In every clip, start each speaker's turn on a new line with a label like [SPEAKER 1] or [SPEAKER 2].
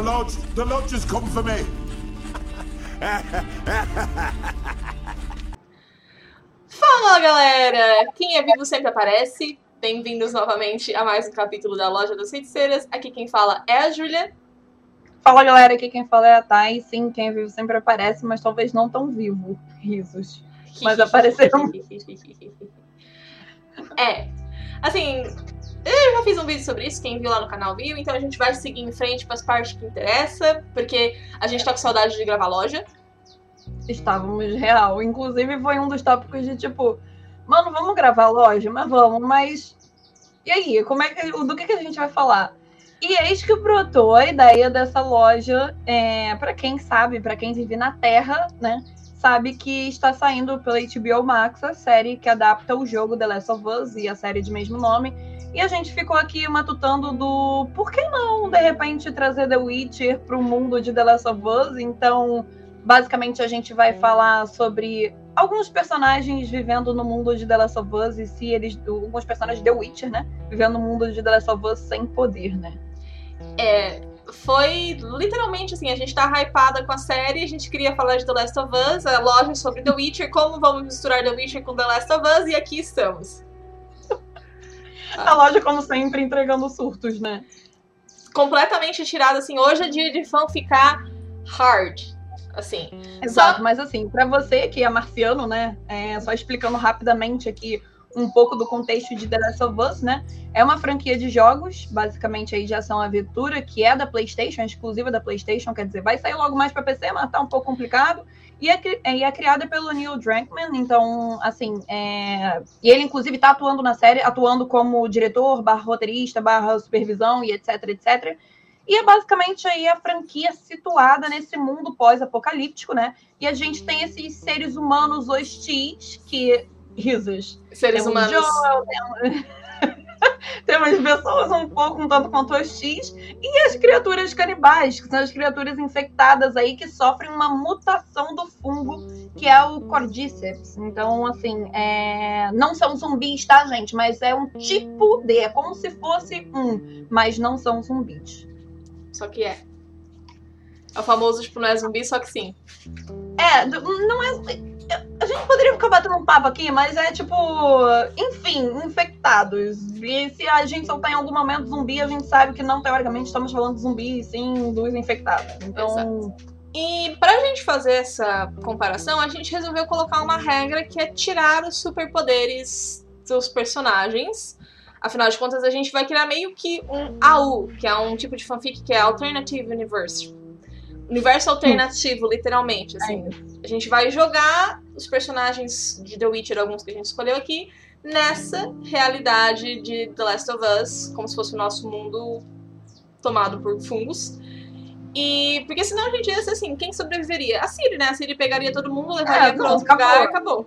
[SPEAKER 1] The lodge, the lodge has come for me.
[SPEAKER 2] Fala galera! Quem é vivo sempre aparece. Bem-vindos novamente a mais um capítulo da Loja das Feiticeiras. Aqui quem fala é a Júlia.
[SPEAKER 3] Fala galera, aqui quem fala é a Thay. Sim, quem é vivo sempre aparece, mas talvez não tão vivo. Risos. Mas apareceram.
[SPEAKER 2] é. Assim, eu já fiz um vídeo sobre isso, quem viu lá no canal viu, então a gente vai seguir em frente para as partes que interessa, porque a gente tá com saudade de gravar loja.
[SPEAKER 3] Estávamos real. Inclusive foi um dos tópicos de tipo, mano, vamos gravar loja, mas vamos, mas. E aí, como é que. Do que, que a gente vai falar? E eis que brotou a ideia dessa loja, é, para quem sabe, para quem vive na Terra, né? Sabe que está saindo pela HBO Max a série que adapta o jogo The Last of Us e a série de mesmo nome. E a gente ficou aqui matutando do por que não, de repente, trazer The Witcher para o mundo de The Last of Us? Então, basicamente, a gente vai falar sobre alguns personagens vivendo no mundo de The Last of Us e se eles. Alguns personagens The Witcher, né? Vivendo no mundo de The Last of Us sem poder, né?
[SPEAKER 2] É, foi literalmente assim, a gente tá hypada com a série, a gente queria falar de The Last of Us, a loja sobre The Witcher, como vamos misturar The Witcher com The Last of Us, e aqui estamos.
[SPEAKER 3] A loja, como sempre, entregando surtos, né?
[SPEAKER 2] Completamente tirada, assim, hoje é dia de fã ficar hard. Assim.
[SPEAKER 3] Exato, só... mas assim, para você que é marciano, né? É, só explicando rapidamente aqui um pouco do contexto de The Last of Us, né? É uma franquia de jogos, basicamente aí de ação aventura, que é da PlayStation, é exclusiva da PlayStation, quer dizer, vai sair logo mais para PC, mas tá um pouco complicado. E é, e é criada pelo Neil Druckmann, então, assim, é... e ele inclusive tá atuando na série, atuando como diretor, barra roteirista, barra supervisão e etc, etc. E é basicamente aí a franquia situada nesse mundo pós-apocalíptico, né? E a gente tem esses seres humanos hostis que risos.
[SPEAKER 2] Seres
[SPEAKER 3] temos
[SPEAKER 2] humanos.
[SPEAKER 3] Joel, temos... temos pessoas um pouco um tanto quanto hostis e as criaturas canibais, que são as criaturas infectadas aí que sofrem uma mutação do fungo que é o Cordyceps. Então, assim, é... não são zumbis, tá, gente? Mas é um tipo de, é como se fosse um, mas não são zumbis.
[SPEAKER 2] Só que é. É o famoso, tipo, não é zumbi, só que sim.
[SPEAKER 3] É, não é gente poderia ficar batendo um papo aqui, mas é tipo, enfim, infectados. E se a gente soltar em algum momento zumbi, a gente sabe que não, teoricamente, estamos falando de zumbi, sim, dos infectados. Então.
[SPEAKER 2] Exato. E pra gente fazer essa comparação, a gente resolveu colocar uma regra que é tirar os superpoderes dos personagens. Afinal de contas, a gente vai criar meio que um AU, que é um tipo de fanfic que é Alternative Universe universo alternativo, literalmente, assim. É a gente vai jogar os personagens de The Witcher, alguns que a gente escolheu aqui, nessa realidade de The Last of Us, como se fosse o nosso mundo tomado por fungos. E porque senão a gente ia ser assim, quem sobreviveria? A Siri, né? A Siri pegaria todo mundo, levaria é, para outro lugar e acabou.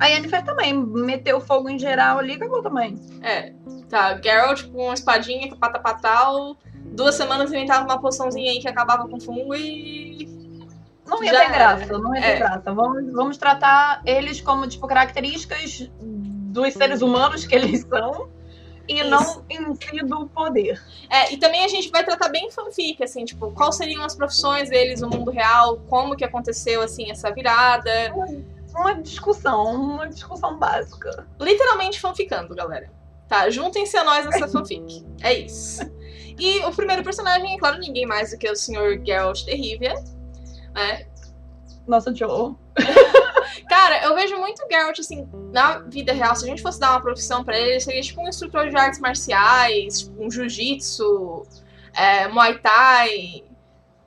[SPEAKER 3] A Yennefer também meteu fogo em geral ali acabou também.
[SPEAKER 2] É. Tá, Geralt com uma espadinha, pata patal, duas semanas inventava uma poçãozinha aí que acabava com fungo e.
[SPEAKER 3] Não ia Já ter graça, não ia ter é. graça. Vamos, vamos tratar eles como, tipo, características dos seres humanos que eles são e Isso. não em si do poder.
[SPEAKER 2] É, e também a gente vai tratar bem fanfic, assim, tipo, quais seriam as profissões deles no mundo real, como que aconteceu, assim, essa virada.
[SPEAKER 3] Uma discussão, uma discussão básica.
[SPEAKER 2] Literalmente fanficando, galera. Tá, juntem-se a nós nessa fanfic. É isso. E o primeiro personagem é, claro, ninguém mais do que o Sr. Geralt de Rivia. Né?
[SPEAKER 3] Nossa, Joe.
[SPEAKER 2] Cara, eu vejo muito Geralt, assim, na vida real, se a gente fosse dar uma profissão para ele, seria tipo um instrutor de artes marciais, tipo, um jiu-jitsu, é, muay thai.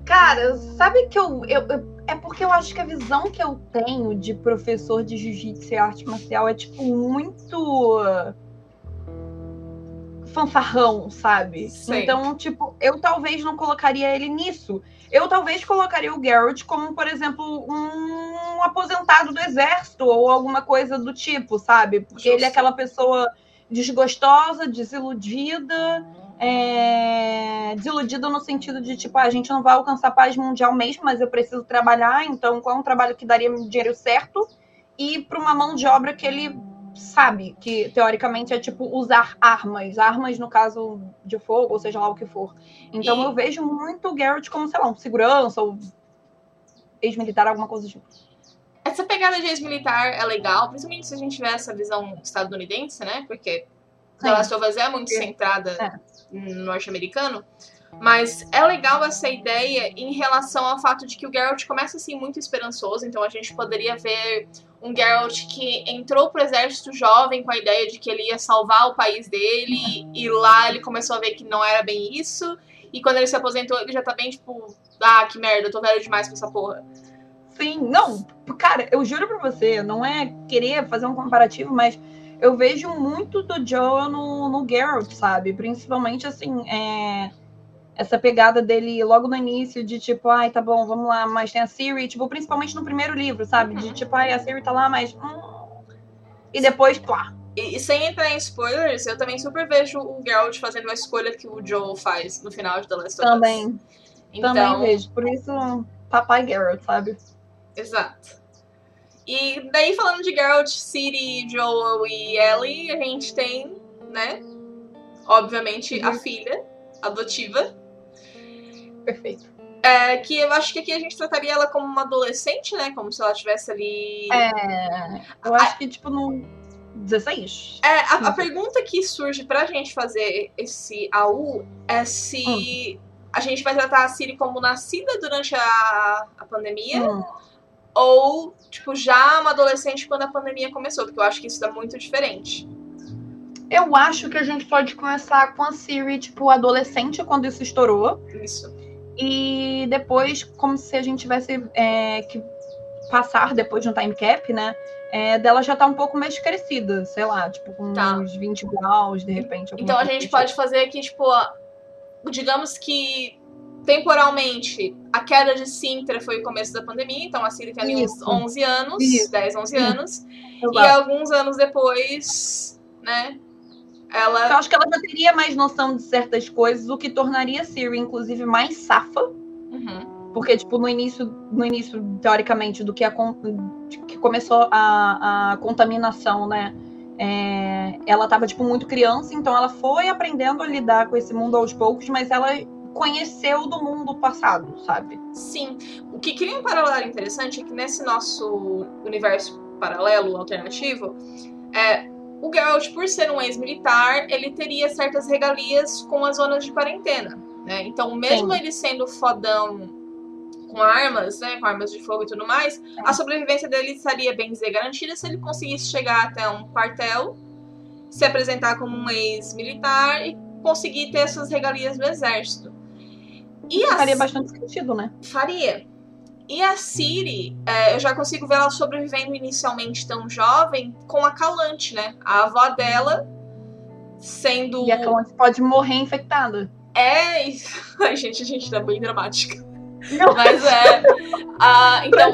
[SPEAKER 3] Cara, sabe que eu, eu, eu, É porque eu acho que a visão que eu tenho de professor de jiu-jitsu e arte marcial é, tipo, muito fanfarrão, sabe? Sim. Então, tipo, eu talvez não colocaria ele nisso. Eu talvez colocaria o Geralt como, por exemplo, um aposentado do exército ou alguma coisa do tipo, sabe? Porque ele é aquela pessoa desgostosa, desiludida, é... desiludida no sentido de, tipo, ah, a gente não vai alcançar paz mundial mesmo, mas eu preciso trabalhar, então qual é um trabalho que daria dinheiro certo? E para uma mão de obra que ele sabe que teoricamente é tipo usar armas, armas no caso de fogo, ou seja lá o que for. Então
[SPEAKER 2] E-
[SPEAKER 3] eu vejo muito o Garrett como, sei lá, um segurança ou ex-militar, alguma coisa tipo.
[SPEAKER 2] Essa pegada de ex-militar é legal, principalmente se a gente tiver essa visão estadunidense, né? Porque The. Last of Us é muito centrada
[SPEAKER 3] É.
[SPEAKER 2] no norte-americano. Mas é legal essa ideia em relação ao fato de que o Geralt começa assim muito esperançoso, então a gente poderia ver um Geralt que entrou pro exército jovem com a ideia de que ele ia salvar o país dele, e lá ele começou a ver que não era bem isso, e quando ele se aposentou ele já tá bem tipo, ah, que merda, eu tô velho demais pra essa porra.
[SPEAKER 3] Sim, não, cara, eu juro pra você, não é querer fazer um comparativo, mas eu vejo muito do Joel no, no Geralt, sabe? Principalmente assim, é, essa pegada dele logo no início de tipo, ai, tá bom, vamos lá, mas tem a Siri, tipo, principalmente no primeiro livro, sabe? De
[SPEAKER 2] Uhum.
[SPEAKER 3] tipo, ai, a Siri tá lá, mas. hum. E depois, plá.
[SPEAKER 2] E, e sem entrar em spoilers, eu também super vejo o Geralt fazendo a escolha que o Joel faz no final de The Last of Us.
[SPEAKER 3] Também,
[SPEAKER 2] Então,
[SPEAKER 3] também vejo. Por isso, papai Geralt, sabe?
[SPEAKER 2] Exato. E daí falando de Geralt, Ciri, Joel e Ellie, a gente tem, né? Obviamente, a
[SPEAKER 3] Uhum.
[SPEAKER 2] filha adotiva.
[SPEAKER 3] Perfeito.
[SPEAKER 2] É, que eu acho que aqui a gente trataria ela como uma adolescente, né? Como se ela estivesse ali.
[SPEAKER 3] É. Eu acho que, tipo, no 16.
[SPEAKER 2] É, a, a pergunta que surge pra gente fazer esse AU é se
[SPEAKER 3] Hum.
[SPEAKER 2] a gente vai tratar a Siri como nascida durante a, a pandemia
[SPEAKER 3] Hum.
[SPEAKER 2] ou, tipo, já uma adolescente quando a pandemia começou, porque eu acho que isso dá muito diferente.
[SPEAKER 3] Eu acho que a gente pode começar com a Siri, tipo, adolescente, quando isso estourou.
[SPEAKER 2] Isso.
[SPEAKER 3] E depois, como se a gente tivesse é, que passar depois de um time cap, né? é, dela já tá um pouco mais crescida, sei lá, tipo, com
[SPEAKER 2] Tá.
[SPEAKER 3] uns 20 graus, de repente.
[SPEAKER 2] Então a gente
[SPEAKER 3] do
[SPEAKER 2] pode fazer aqui, tipo, digamos que temporalmente a queda de Sintra foi o começo da pandemia, então a Siri tem ali uns
[SPEAKER 3] Isso.
[SPEAKER 2] 11 anos,
[SPEAKER 3] Isso.
[SPEAKER 2] 10, 11
[SPEAKER 3] Isso.
[SPEAKER 2] anos,
[SPEAKER 3] tipo.
[SPEAKER 2] e alguns anos depois, né, ela
[SPEAKER 3] Eu acho que ela já teria mais noção de certas coisas, o que tornaria a Siri, inclusive, mais safa.
[SPEAKER 2] Uhum.
[SPEAKER 3] Porque, tipo, no início, no início, teoricamente, do que, a, que começou a, a contaminação, né? é, ela tava, tipo, muito criança, então ela foi aprendendo a lidar com esse mundo aos poucos, mas ela conheceu do mundo passado, sabe?
[SPEAKER 2] Sim. O que cria um paralelo interessante é que nesse nosso universo paralelo, alternativo, é, o Geralt, por ser um ex-militar, ele teria certas regalias com as zonas de quarentena. Né? Então, mesmo
[SPEAKER 3] Sim.
[SPEAKER 2] ele sendo fodão com armas, né, com armas de fogo e tudo mais, a sobrevivência dele estaria, bem dizer, garantida se ele conseguisse chegar até um quartel, se apresentar como um ex-militar e conseguir ter essas regalias do exército. E
[SPEAKER 3] Faria bastante sentido, né?
[SPEAKER 2] Faria. E a Siri, é, eu já consigo ver ela sobrevivendo inicialmente tão jovem com a Calante, né? A avó dela sendo.
[SPEAKER 3] E a Calante pode morrer infectada.
[SPEAKER 2] É. Ai, gente, a gente tá bem dramática.
[SPEAKER 3] Não,
[SPEAKER 2] Mas é. a- então,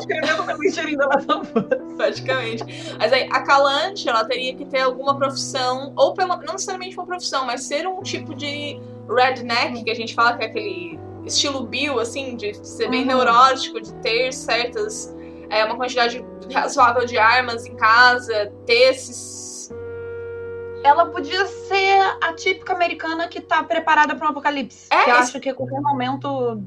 [SPEAKER 2] praticamente. Mas aí, a Calante, ela teria que ter alguma profissão, ou pela, não necessariamente uma profissão, mas ser um tipo de redneck, que a gente fala que é aquele estilo Bill, assim, de ser bem
[SPEAKER 3] Uhum.
[SPEAKER 2] neurótico, de ter certas. É, uma quantidade razoável de armas em casa, ter esses.
[SPEAKER 3] Ela podia ser a típica americana que tá preparada para um apocalipse.
[SPEAKER 2] É,
[SPEAKER 3] que
[SPEAKER 2] esse-
[SPEAKER 3] acha que a qualquer momento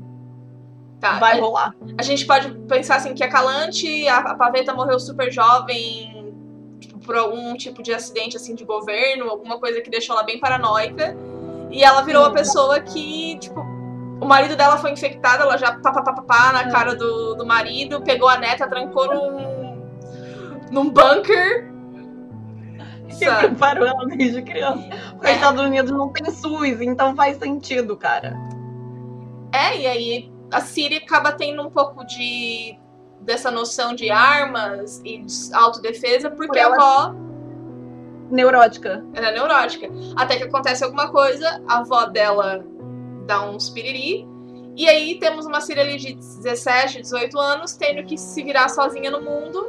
[SPEAKER 2] Tá,
[SPEAKER 3] vai
[SPEAKER 2] a-
[SPEAKER 3] rolar.
[SPEAKER 2] A gente pode pensar assim que a Calante, a, a Paveta morreu super jovem tipo, por algum tipo de acidente assim de governo, alguma coisa que deixou ela bem paranoica. E ela virou a pessoa que, tipo, o marido dela foi infectado, ela já pá, pá, pá, pá, pá na
[SPEAKER 3] É.
[SPEAKER 2] cara do, do marido, pegou a neta, trancou num, num bunker.
[SPEAKER 3] Que
[SPEAKER 2] Sabe?
[SPEAKER 3] preparou ela desde criança. Porque
[SPEAKER 2] É.
[SPEAKER 3] os Estados Unidos não tem SUS, então faz sentido, cara.
[SPEAKER 2] É, e aí a Siri acaba tendo um pouco de dessa noção de armas e de autodefesa, porque
[SPEAKER 3] Por
[SPEAKER 2] a
[SPEAKER 3] ela-
[SPEAKER 2] avó
[SPEAKER 3] Neurótica.
[SPEAKER 2] Ela é neurótica. Até que acontece alguma coisa, a avó dela dá uns piriri. E aí temos uma Siri ali de 17, 18 anos, tendo que se virar sozinha no mundo.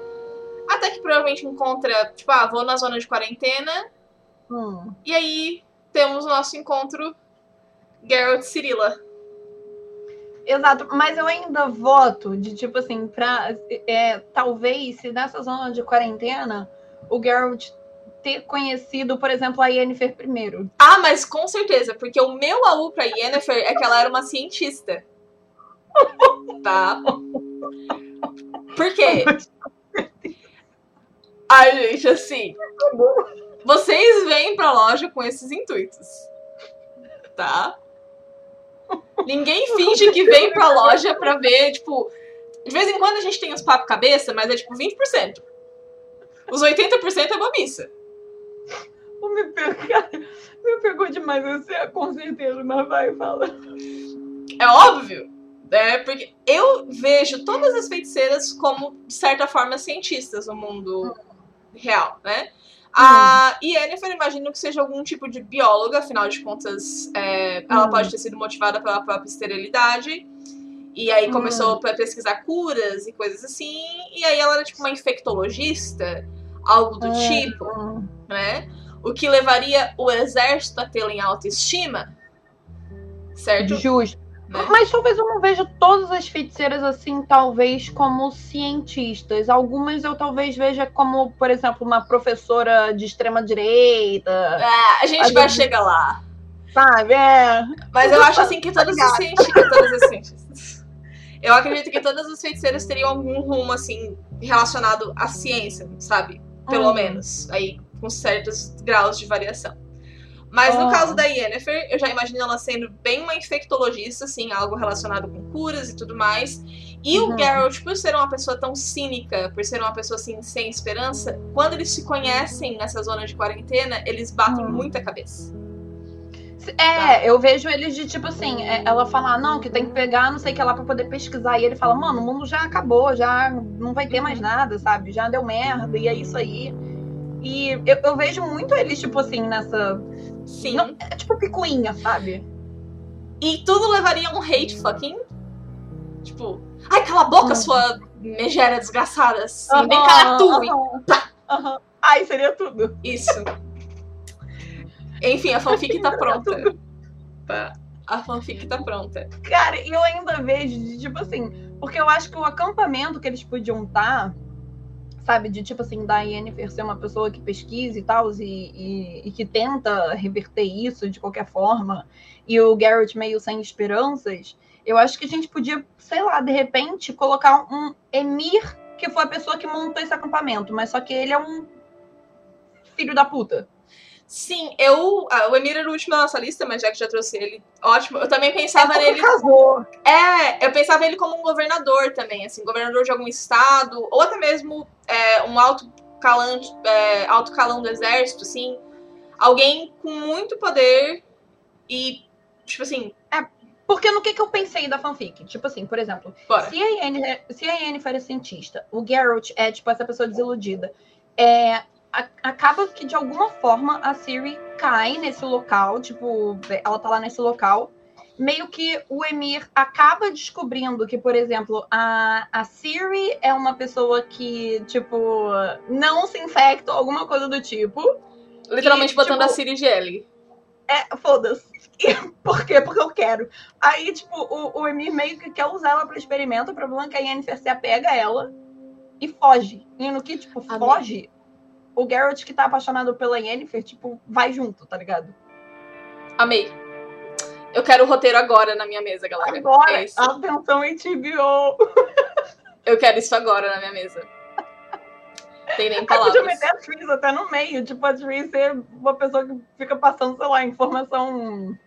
[SPEAKER 2] Até que provavelmente encontra, tipo, ah, vou na zona de quarentena.
[SPEAKER 3] Hum.
[SPEAKER 2] E aí temos o nosso encontro Geralt Cirilla.
[SPEAKER 3] Exato, mas eu ainda voto de tipo assim, pra. É, talvez se nessa zona de quarentena o Geralt ter conhecido, por exemplo, a Yennefer primeiro.
[SPEAKER 2] Ah, mas com certeza, porque o meu AU pra Yennefer é que ela era uma cientista. Tá? Por quê? Ai, gente, assim. Vocês vêm pra loja com esses intuitos. Tá? Ninguém finge que vem pra loja pra ver, tipo. De vez em quando a gente tem uns papo cabeça, mas é tipo 20%. Os 80% é bobiça.
[SPEAKER 3] Me pegou, cara, me pegou demais você, com certeza, mas vai, fala.
[SPEAKER 2] É óbvio, né? Porque eu vejo todas as feiticeiras como, de certa forma, cientistas no mundo real, né? A Yennefer, imagino que seja algum tipo de bióloga, afinal de contas, é, ela
[SPEAKER 3] Hum.
[SPEAKER 2] pode ter sido motivada pela própria esterilidade. E aí começou a pesquisar curas e coisas assim. E aí ela era tipo uma infectologista, algo do
[SPEAKER 3] Hum.
[SPEAKER 2] tipo, né? O que levaria o exército a tê-la em autoestima, certo?
[SPEAKER 3] Justo.
[SPEAKER 2] Né?
[SPEAKER 3] Mas talvez eu não veja todas as feiticeiras assim, talvez como cientistas. Algumas eu talvez veja como, por exemplo, uma professora de extrema direita,
[SPEAKER 2] Ah, a gente
[SPEAKER 3] Às
[SPEAKER 2] vai
[SPEAKER 3] vezes-
[SPEAKER 2] chegar lá.
[SPEAKER 3] sabe? É.
[SPEAKER 2] Mas eu acho assim que todas as cientistas. Todas as cientistas. Eu acredito que todas as feiticeiras teriam algum rumo, assim, relacionado à ciência, sabe? Pelo
[SPEAKER 3] Hum.
[SPEAKER 2] menos. Aí, com certos graus de variação. Mas no
[SPEAKER 3] Ah.
[SPEAKER 2] caso da Yennefer, eu já imagino ela sendo bem uma infectologista, assim, algo relacionado com curas e tudo mais. E o
[SPEAKER 3] Uhum.
[SPEAKER 2] Geralt, por ser uma pessoa tão cínica, por ser uma pessoa assim, sem esperança, quando eles se conhecem nessa zona de quarentena, eles batem
[SPEAKER 3] Hum.
[SPEAKER 2] muita cabeça.
[SPEAKER 3] É, eu vejo eles de tipo assim, é, ela fala, não, que tem que pegar não sei o que lá pra poder pesquisar. E ele fala, mano, o mundo já acabou, já não vai ter mais nada, sabe? Já deu merda, e é isso aí. E eu, eu vejo muito eles, tipo assim, nessa.
[SPEAKER 2] Sim.
[SPEAKER 3] Não, é tipo picuinha, sabe?
[SPEAKER 2] E tudo levaria a um hate fucking. Tipo, ai, cala a boca,
[SPEAKER 3] Hum.
[SPEAKER 2] sua megera desgraçada. Assim, bem cara tu.
[SPEAKER 3] aham,
[SPEAKER 2] Pá.
[SPEAKER 3] aham. Ai, seria tudo.
[SPEAKER 2] Isso. Enfim, a fanfic tá pronta. Tá. A fanfic tá pronta.
[SPEAKER 3] Cara, e eu ainda vejo, tipo assim, porque eu acho que o acampamento que eles podiam estar, sabe, de tipo assim, da Yennefer ser uma pessoa que pesquisa e tal, e, e, e que tenta reverter isso de qualquer forma, e o Garrett meio sem esperanças, eu acho que a gente podia, sei lá, de repente, colocar um Emir, que foi a pessoa que montou esse acampamento, mas só que ele é um filho da puta.
[SPEAKER 2] Sim, eu. ah, o Emir era o último da nossa lista, mas já que já trouxe ele, ótimo. Eu também pensava
[SPEAKER 3] Porque
[SPEAKER 2] nele.
[SPEAKER 3] casou.
[SPEAKER 2] É, eu pensava ele como um governador também, assim, governador de algum estado, ou até mesmo é, um alto calão, é, alto calão do exército, assim. Alguém com muito poder e, tipo assim,
[SPEAKER 3] Porque no que, que eu pensei da fanfic? Tipo assim, por exemplo,
[SPEAKER 2] bora.
[SPEAKER 3] Se a Yennefer, se a é cientista, o Geralt é, tipo, essa pessoa desiludida, é, a- acaba que, de alguma forma, a Ciri cai nesse local, tipo, ela tá lá nesse local, meio que o Emir acaba descobrindo que, por exemplo, a, a Ciri é uma pessoa que, tipo, não se infecta ou alguma coisa do tipo.
[SPEAKER 2] Literalmente
[SPEAKER 3] E,
[SPEAKER 2] botando
[SPEAKER 3] tipo,
[SPEAKER 2] a Siri GL.
[SPEAKER 3] É, foda-se. Por quê? Porque eu quero. Aí, tipo, o, o Emir meio que quer usar ela pro experimento. O problema é que a Yennefer se apega a ela e foge. E no que, tipo, foge, o Geralt que tá apaixonado pela Yennefer, tipo, vai junto, tá ligado?
[SPEAKER 2] Amei. Eu quero o roteiro agora na minha mesa, galera.
[SPEAKER 3] Agora,
[SPEAKER 2] É
[SPEAKER 3] atenção HBO.
[SPEAKER 2] Eu quero isso agora na minha mesa. Tem nem
[SPEAKER 3] podia
[SPEAKER 2] palavras.
[SPEAKER 3] meter a Tris até no meio. Tipo, a Tris ser uma pessoa que fica passando, sei lá, informação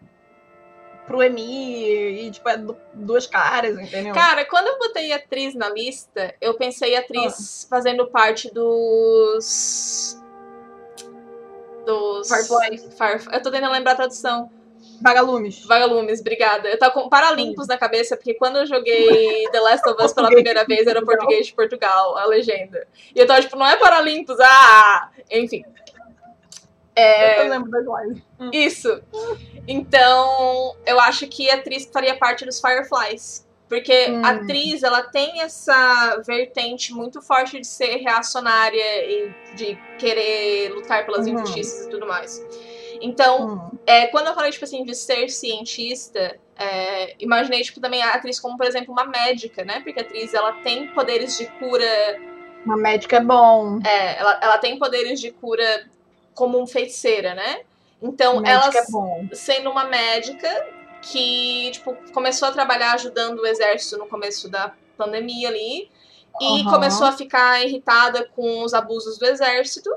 [SPEAKER 3] pro Emir e, tipo, é du- duas caras, entendeu?
[SPEAKER 2] Cara, quando eu botei atriz na lista, eu pensei
[SPEAKER 3] Ah.
[SPEAKER 2] atriz fazendo parte dos. Dos.
[SPEAKER 3] Fireflies.
[SPEAKER 2] Firef- Eu tô tentando lembrar a tradução.
[SPEAKER 3] Vagalumes.
[SPEAKER 2] Vagalumes, obrigada. Eu tava com Paralimpos na cabeça, porque quando eu joguei The Last of Us pela primeira vez, era português de Portugal, a legenda. E eu tava tipo, não é Paralimpos, ah! Enfim. É,
[SPEAKER 3] Eu lembro das lives.
[SPEAKER 2] isso. Então, eu acho que a atriz faria parte dos Fireflies. Porque
[SPEAKER 3] Hum.
[SPEAKER 2] a atriz, ela tem essa vertente muito forte de ser reacionária e de querer lutar pelas
[SPEAKER 3] Uhum.
[SPEAKER 2] injustiças e tudo mais. Então,
[SPEAKER 3] Hum.
[SPEAKER 2] é, quando eu falei, tipo assim, de ser cientista, é, imaginei, tipo, também a atriz como, por exemplo, uma médica, né? Porque a atriz, ela tem poderes de cura,
[SPEAKER 3] Uma médica é bom.
[SPEAKER 2] é, ela, ela tem poderes de cura como um feiticeira, né? Então,
[SPEAKER 3] Médica
[SPEAKER 2] ela
[SPEAKER 3] é
[SPEAKER 2] sendo uma médica que, tipo, começou a trabalhar ajudando o exército no começo da pandemia ali. E
[SPEAKER 3] Aham.
[SPEAKER 2] começou a ficar irritada com os abusos do exército.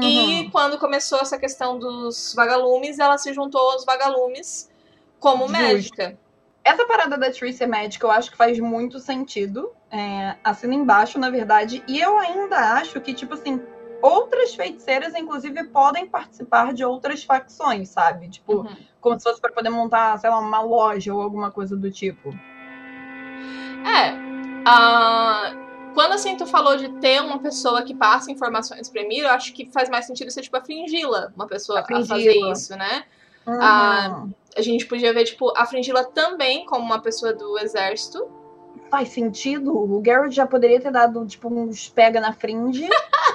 [SPEAKER 2] E
[SPEAKER 3] Uhum.
[SPEAKER 2] quando começou essa questão dos vagalumes, ela se juntou aos vagalumes como
[SPEAKER 3] Justo.
[SPEAKER 2] médica.
[SPEAKER 3] Essa parada da Tree ser médica, eu acho que faz muito sentido. É, assina embaixo, na verdade. E eu ainda acho que, tipo assim, feiticeiras, inclusive, podem participar de outras facções, sabe? Tipo,
[SPEAKER 2] Uhum.
[SPEAKER 3] como se fosse pra poder montar, sei lá, uma loja ou alguma coisa do tipo.
[SPEAKER 2] É. ah, quando assim tu falou de ter uma pessoa que passa informações pra Emir, eu acho que faz mais sentido ser tipo a Fringila, uma pessoa
[SPEAKER 3] A
[SPEAKER 2] a fazer isso, né?
[SPEAKER 3] Uhum.
[SPEAKER 2] Ah, A gente podia ver, tipo, a Fringila também como uma pessoa do exército.
[SPEAKER 3] Faz sentido? O Garrett já poderia ter dado, tipo, uns pega na fringe.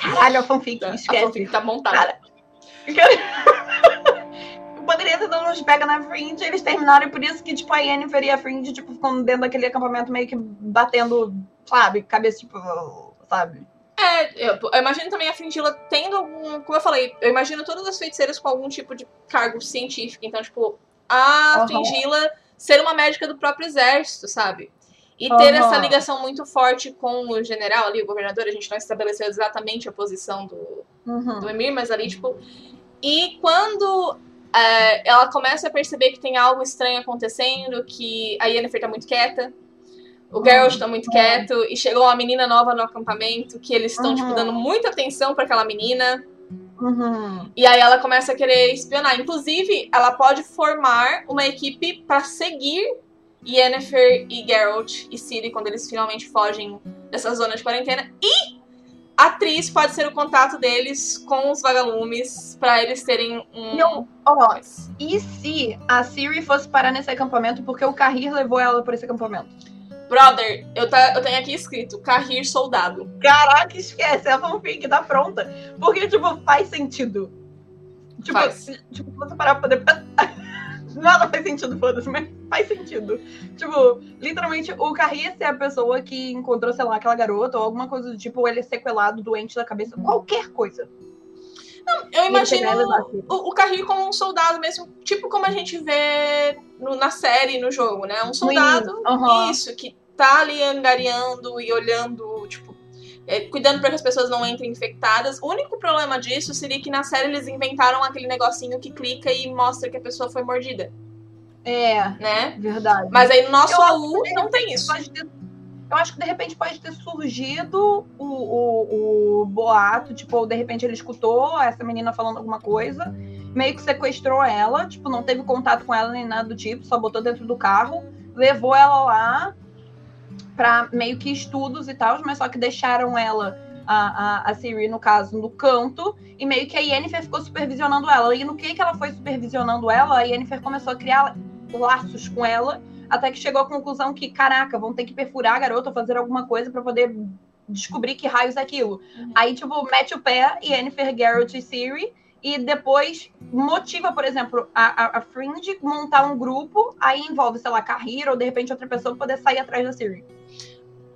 [SPEAKER 3] Caralho, a fanfic,
[SPEAKER 2] A
[SPEAKER 3] esquece.
[SPEAKER 2] fanfic tá montada.
[SPEAKER 3] Cara, Poderia ter dado uns pega na Fringe, eles terminaram, e por isso que, tipo, a Yennefer e a Fringe, tipo, ficam dentro daquele acampamento meio que batendo, sabe, cabeça, tipo, sabe?
[SPEAKER 2] É, eu, eu imagino também a Fringila tendo algum. Como eu falei, eu imagino todas as feiticeiras com algum tipo de cargo científico. Então, tipo, a
[SPEAKER 3] Aham.
[SPEAKER 2] Fringila ser uma médica do próprio exército, sabe? E ter
[SPEAKER 3] Aham.
[SPEAKER 2] essa ligação muito forte com o general ali, o governador, a gente não estabeleceu exatamente a posição do,
[SPEAKER 3] Uhum.
[SPEAKER 2] do Emir, mas ali, tipo. E quando é, ela começa a perceber que tem algo estranho acontecendo, que a Yennefer tá muito quieta, o Geralt tá muito quieto, e chegou uma menina nova no acampamento, que eles estão, tipo,
[SPEAKER 3] Uhum.
[SPEAKER 2] dando muita atenção pra aquela menina.
[SPEAKER 3] Uhum.
[SPEAKER 2] E aí ela começa a querer espionar. Inclusive, ela pode formar uma equipe pra seguir Yennefer e Geralt e Ciri quando eles finalmente fogem dessa zona de quarentena. E a atriz pode ser o contato deles com os vagalumes pra eles terem um.
[SPEAKER 3] Eu- Ó, e se a Siri fosse parar nesse acampamento porque o Carrir levou ela por esse acampamento?
[SPEAKER 2] Brother, eu, tá, eu tenho aqui escrito Carrir Soldado.
[SPEAKER 3] Caraca, esquece, é a fanfic tá pronta. Porque, tipo, faz sentido. Tipo,
[SPEAKER 2] Faz.
[SPEAKER 3] se- tipo, você parar pra poder. Nada faz sentido, foda-se, mas faz sentido. Tipo, literalmente, o Carrier ser a pessoa que encontrou, sei lá, aquela garota ou alguma coisa do tipo, ou ele é sequelado, doente da cabeça, qualquer coisa.
[SPEAKER 2] Eu
[SPEAKER 3] E ele pegar e levar
[SPEAKER 2] imagino o, o como um soldado mesmo, tipo como a gente vê no- na série, no jogo, né? Um soldado,
[SPEAKER 3] aham.
[SPEAKER 2] isso, que tá ali angariando e olhando, tipo, é, cuidando para que as pessoas não entrem infectadas. O único problema disso seria que na série eles inventaram aquele negocinho que clica e mostra que a pessoa foi mordida,
[SPEAKER 3] É,
[SPEAKER 2] né?
[SPEAKER 3] verdade.
[SPEAKER 2] Mas aí no nosso
[SPEAKER 3] Eu
[SPEAKER 2] AU não tem isso.
[SPEAKER 3] Ter- eu acho que de repente pode ter surgido o, o, o boato, tipo, ou de repente ele escutou essa menina falando alguma coisa, meio que sequestrou ela, tipo, não teve contato com ela nem nada do tipo, só botou dentro do carro, levou ela lá pra meio que estudos e tal, mas só que deixaram ela, a, a, a Siri, no caso, no canto, e meio que a Yennefer ficou supervisionando ela. E no que, que ela foi supervisionando ela, a Yennefer começou a criar laços com ela, até que chegou à conclusão que, caraca, vão ter que perfurar a garota ou fazer alguma coisa pra poder descobrir que raios é aquilo.
[SPEAKER 2] Uhum.
[SPEAKER 3] Aí, tipo, mete o pé, Yennefer, Geralt e Ciri, e depois motiva, por exemplo, a, a, a Fringe montar um grupo, aí envolve, sei lá, Carrir ou de repente outra pessoa poder sair atrás da Ciri.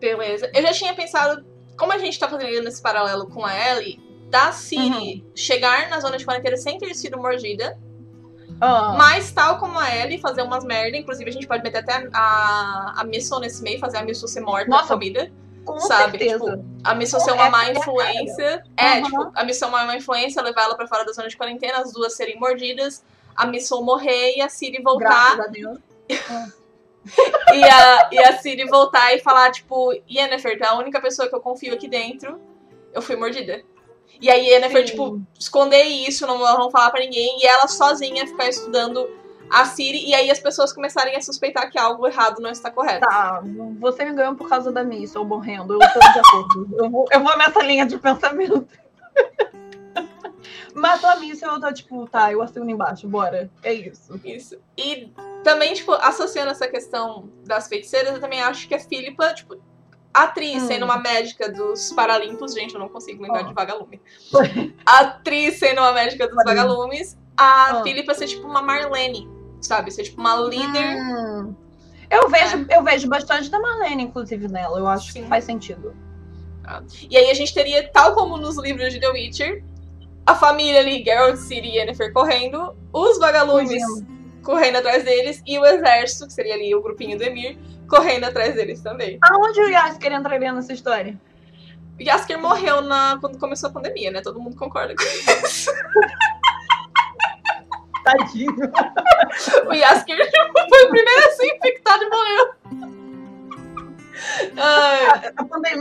[SPEAKER 2] Beleza. Eu já tinha pensado, como a gente tá fazendo esse paralelo com a Ellie, da Ciri chegar na zona de quarentena sem ter sido mordida, mas tal como a Ellie, fazer umas merda. Inclusive, a gente pode meter até a, a Missile nesse meio, fazer a Missile ser morta
[SPEAKER 3] Nossa,
[SPEAKER 2] na comida.
[SPEAKER 3] com
[SPEAKER 2] sabe?
[SPEAKER 3] certeza.
[SPEAKER 2] Tipo, a Missile ser uma má
[SPEAKER 3] é
[SPEAKER 2] influência. É,
[SPEAKER 3] Uhum.
[SPEAKER 2] tipo, a Missile uma má influência, levar ela pra fora da zona de quarentena, as duas serem mordidas, a Missile morrer e a Ciri voltar.
[SPEAKER 3] Graças a Deus.
[SPEAKER 2] e, a, e a Ciri voltar e falar, tipo, Yennefer, tu é a única pessoa que eu confio aqui dentro, eu fui mordida. E aí Yennefer,
[SPEAKER 3] Sim.
[SPEAKER 2] tipo, esconder isso, não, não falar pra ninguém, e ela sozinha ficar estudando a Ciri, e aí as pessoas começarem a suspeitar que algo errado não está correto.
[SPEAKER 3] Tá, você me ganhou por causa da Miss, ou morrendo. Eu tô de acordo. Eu vou, eu vou nessa linha de pensamento. Matou a Miss, eu tô tipo, tá, eu assino embaixo, bora. É isso.
[SPEAKER 2] Isso. E também, tipo, associando essa questão das feiticeiras, eu também acho que a Filipa, tipo, atriz
[SPEAKER 3] Hum.
[SPEAKER 2] sendo uma médica dos Paralimpos, gente, eu não consigo lembrar
[SPEAKER 3] Ó.
[SPEAKER 2] de vagalume. Atriz sendo uma médica dos vagalumes, a
[SPEAKER 3] Ah.
[SPEAKER 2] Filipa ser tipo uma Marlene, sabe? Ser tipo uma líder.
[SPEAKER 3] Hum. Eu vejo, eu vejo bastante da Marlene, inclusive, nela. Eu acho
[SPEAKER 2] Sim.
[SPEAKER 3] que faz sentido.
[SPEAKER 2] Tá? E aí a gente teria, tal como nos livros de The Witcher, a família ali, Geralt, Ciri e Yennefer correndo, os vagalumes correndo atrás deles e o exército, que seria ali o grupinho do Emir, correndo atrás deles também.
[SPEAKER 3] Aonde o Yasker entraria nessa história?
[SPEAKER 2] O Yasker morreu na, quando começou a pandemia, né? Todo mundo concorda com isso.
[SPEAKER 3] Tadinho.
[SPEAKER 2] o Yasker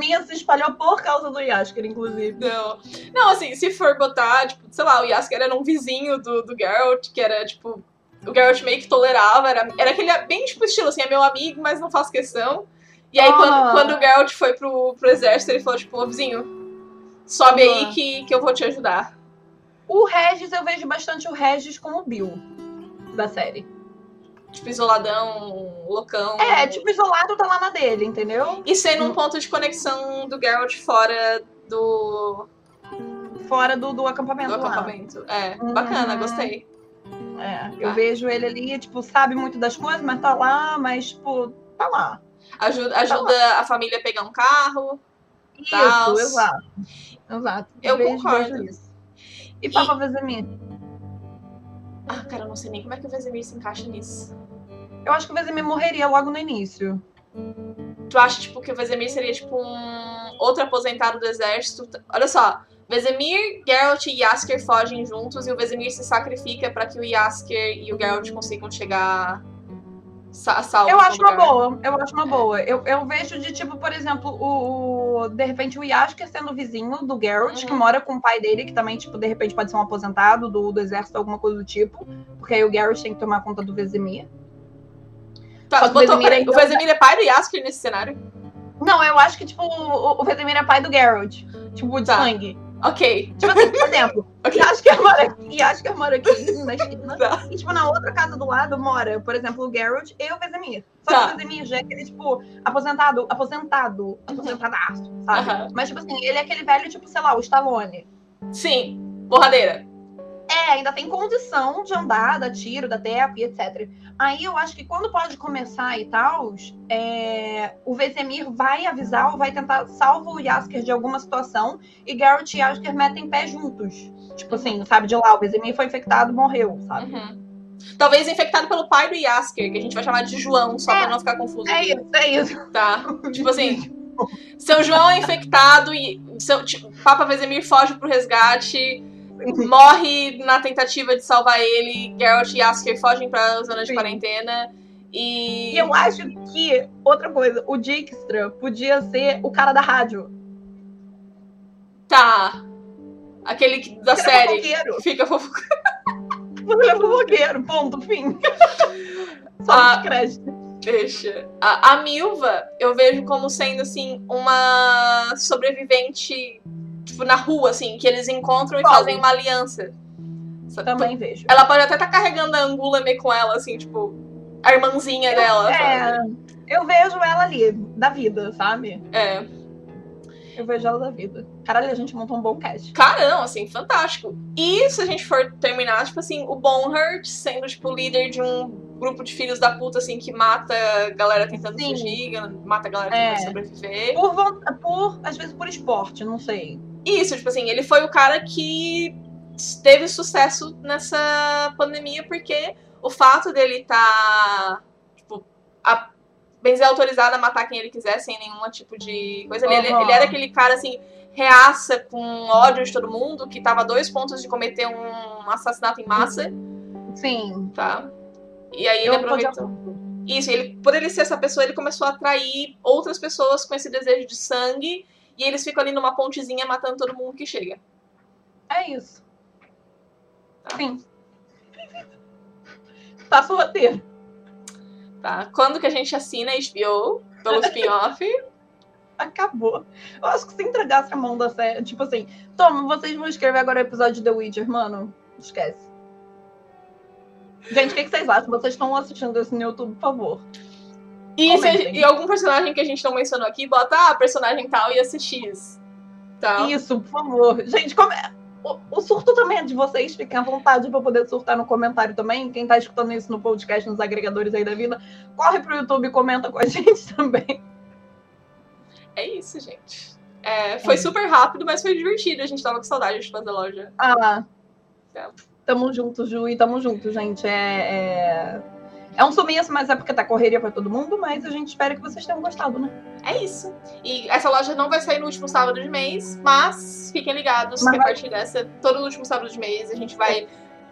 [SPEAKER 3] pandemia se espalhou por causa do Yasker, inclusive.
[SPEAKER 2] não. Não, assim, se for botar, tipo, sei lá, o Yasker era um vizinho do, do Geralt, que era, tipo, o Geralt meio que tolerava, era, era aquele bem, tipo, estilo, assim, é meu amigo, mas não faço questão. E aí,
[SPEAKER 3] Ah.
[SPEAKER 2] quando, quando o Geralt foi pro, pro exército, ele falou, tipo, ô vizinho, sobe aí
[SPEAKER 3] Ah.
[SPEAKER 2] que, que eu vou te ajudar.
[SPEAKER 3] O Regis, eu vejo bastante o Regis como o Bill da série.
[SPEAKER 2] Tipo, isoladão, loucão.
[SPEAKER 3] É, tipo, isolado tá lá na dele, entendeu?
[SPEAKER 2] E sendo um ponto de conexão do Geralt fora do,
[SPEAKER 3] Fora do, do acampamento
[SPEAKER 2] do
[SPEAKER 3] lá.
[SPEAKER 2] acampamento. É,
[SPEAKER 3] Uhum.
[SPEAKER 2] bacana, gostei.
[SPEAKER 3] É, eu
[SPEAKER 2] Tá.
[SPEAKER 3] vejo ele ali, tipo, sabe muito das coisas, mas tá lá, mas, tipo, tá lá.
[SPEAKER 2] Ajuda, ajuda a família a pegar um carro.
[SPEAKER 3] Isso,
[SPEAKER 2] Tals.
[SPEAKER 3] exato. Exato.
[SPEAKER 2] Eu
[SPEAKER 3] vejo,
[SPEAKER 2] concordo.
[SPEAKER 3] vejo isso. E Papa Vesemir?
[SPEAKER 2] Ah, cara, eu não sei nem como é que o Vesemir se encaixa nisso.
[SPEAKER 3] Eu acho que o Vesemir morreria logo no início.
[SPEAKER 2] Tu acha, tipo, que o Vesemir seria, tipo, um outro aposentado do exército? Olha só, Vesemir, Geralt e Yasker fogem juntos e o Vesemir se sacrifica pra que o Yasker e o Geralt consigam chegar sa salvos.
[SPEAKER 3] Eu acho uma boa, eu acho uma boa. Eu, eu vejo de tipo, por exemplo, o, o- de repente o Yasker sendo vizinho do Geralt,
[SPEAKER 2] Uhum.
[SPEAKER 3] que mora com o pai dele, que também, tipo, de repente pode ser um aposentado do, do exército, alguma coisa do tipo. Porque aí o Geralt tem que tomar conta do Vesemir.
[SPEAKER 2] Tá,
[SPEAKER 3] Só que o
[SPEAKER 2] botou,
[SPEAKER 3] Vesemir
[SPEAKER 2] peraí, o Vesemir é pai do Yasker nesse cenário?
[SPEAKER 3] Não, eu acho que, tipo, o, o Vesemir é pai do Geralt. Tipo, de
[SPEAKER 2] Tá.
[SPEAKER 3] sangue.
[SPEAKER 2] Ok.
[SPEAKER 3] Tipo assim, por exemplo,
[SPEAKER 2] Ok.
[SPEAKER 3] Yasker mora aqui, Yasker mora aqui na China.
[SPEAKER 2] Tá.
[SPEAKER 3] E, tipo, na outra casa do lado mora, por exemplo, o Geralt e o Vesemir. Só
[SPEAKER 2] Tá.
[SPEAKER 3] que o Vesemir já é aquele, tipo, aposentado, aposentado, aposentadaço, sabe?
[SPEAKER 2] Aham.
[SPEAKER 3] Mas, tipo assim, ele é aquele velho, tipo, sei lá, o Stallone.
[SPEAKER 2] Sim, porradeira.
[SPEAKER 3] É, ainda tem condição de andar, dar tiro, dar e etc. Aí eu acho que quando pode começar e tal, é, o Vesemir vai avisar ou vai tentar salvar o Yasker de alguma situação e Geralt e Yasker metem pé juntos. Tipo assim, sabe, de lá, o Vesemir foi infectado, morreu, sabe?
[SPEAKER 2] Uhum. Talvez infectado pelo pai do Yasker, que a gente vai chamar de João, só
[SPEAKER 3] É.
[SPEAKER 2] pra não ficar confuso.
[SPEAKER 3] É isso, é isso.
[SPEAKER 2] Tá? Tipo assim, seu João é infectado e seu tipo, Papa Vesemir foge pro resgate, morre na tentativa de salvar ele, Geralt e Yasker fogem pra zona de
[SPEAKER 3] Sim.
[SPEAKER 2] quarentena e...
[SPEAKER 3] E eu acho que, outra coisa, o Dijkstra podia ser o cara da rádio.
[SPEAKER 2] Tá. Aquele que- da série.
[SPEAKER 3] fofoqueiro.
[SPEAKER 2] Fica fofo.
[SPEAKER 3] Ele é fofoqueiro, ponto, fim. Só
[SPEAKER 2] Ah.
[SPEAKER 3] de crédito.
[SPEAKER 2] Deixa. A, a Milva, eu vejo como sendo, assim, uma sobrevivente, tipo, na rua, assim, que eles encontram e fazem uma aliança. Sabe?
[SPEAKER 3] Também vejo.
[SPEAKER 2] Ela pode até estar carregando a Angulame com ela, assim, tipo, a irmãzinha dela,
[SPEAKER 3] É,
[SPEAKER 2] sabe?
[SPEAKER 3] eu vejo ela ali, da vida, sabe?
[SPEAKER 2] É.
[SPEAKER 3] Eu vejo ela da vida. Caralho, a gente montou um bom cast.
[SPEAKER 2] Carão, assim, fantástico. E se a gente for terminar, tipo assim, o Bonhart sendo, tipo, líder de um grupo de filhos da puta, assim, que mata a galera tentando
[SPEAKER 3] Sim.
[SPEAKER 2] fugir, mata a galera
[SPEAKER 3] É.
[SPEAKER 2] tentando sobreviver.
[SPEAKER 3] Por, por, às vezes por esporte, não sei.
[SPEAKER 2] Isso, tipo assim, ele foi o cara que teve sucesso nessa pandemia porque o fato dele estar, tipo, a, bem dizer, autorizado a matar quem ele quiser sem nenhum tipo de coisa. Ele,
[SPEAKER 3] Aham.
[SPEAKER 2] ele era aquele cara, assim, reaça com ódio de todo mundo, que tava a dois pontos de cometer um assassinato em massa,
[SPEAKER 3] Sim.
[SPEAKER 2] tá? E aí ele
[SPEAKER 3] eu podia-
[SPEAKER 2] aproveitou. Isso, ele, por ele ser essa pessoa, ele começou a atrair outras pessoas com esse desejo de sangue. E eles ficam ali numa pontezinha matando todo mundo que chega.
[SPEAKER 3] É isso.
[SPEAKER 2] Tá.
[SPEAKER 3] Sim. Tá o roteiro.
[SPEAKER 2] Tá? Quando que a gente assina HBO pelo spin-off?
[SPEAKER 3] Acabou. Eu acho que se entregasse a mão da série, tipo assim, toma, vocês vão escrever agora o episódio de The Witcher, mano. Esquece. Gente, o que, que vocês acham? Vocês estão assistindo isso no YouTube, por favor.
[SPEAKER 2] E, se, e algum personagem que a gente não mencionou aqui, bota ah, personagem tal e assistir. Tá?
[SPEAKER 3] Isso, por favor. Gente, como é- o, o surto também é de vocês. Fiquem à vontade pra poder surtar no comentário também. Quem tá escutando isso no podcast, nos agregadores aí da vida, corre pro YouTube e comenta com a gente também.
[SPEAKER 2] É isso, gente. É, foi super rápido, mas foi divertido. A gente tava com saudade de fazer loja.
[SPEAKER 3] Ah.
[SPEAKER 2] É.
[SPEAKER 3] Tamo junto, Ju, e tamo junto, gente. É, é... é um sumiço, mas é porque tá correria pra todo mundo, mas a gente espera que vocês tenham gostado, né?
[SPEAKER 2] É isso. E essa loja não vai sair no último sábado de mês, mas fiquem ligados
[SPEAKER 3] Mas
[SPEAKER 2] que a
[SPEAKER 3] vai-
[SPEAKER 2] partir dessa, todo no último sábado de mês, a gente vai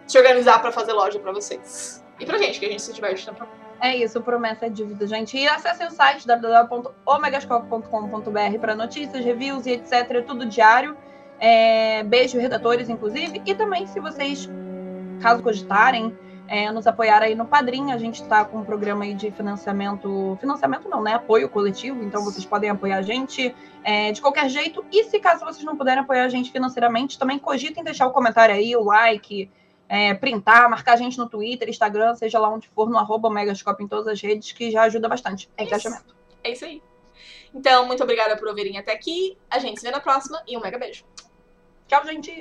[SPEAKER 2] se organizar pra fazer loja pra vocês. E pra gente, que a gente se diverte tanto.
[SPEAKER 3] É isso, promessa é dívida, gente. E acessem o site www.omegascope.com.br para notícias, reviews e etc. Tudo diário. É, beijo, redatores, inclusive. E também, se vocês, caso cogitarem, é, nos apoiar aí no Padrim, a gente está com um programa aí de financiamento. Financiamento não, né? Apoio coletivo. Então vocês podem apoiar a gente é, de qualquer jeito. E se caso vocês não puderem apoiar a gente financeiramente, também cogitem deixar o comentário aí, o like é, printar, marcar a gente no Twitter, Instagram, seja lá onde for, no arroba Megascope em todas as redes, que já ajuda bastante. É engajamento.
[SPEAKER 2] É isso aí. Então, muito obrigada por ouvirem até aqui. A gente se vê na próxima e um mega beijo.
[SPEAKER 3] Tchau, gente!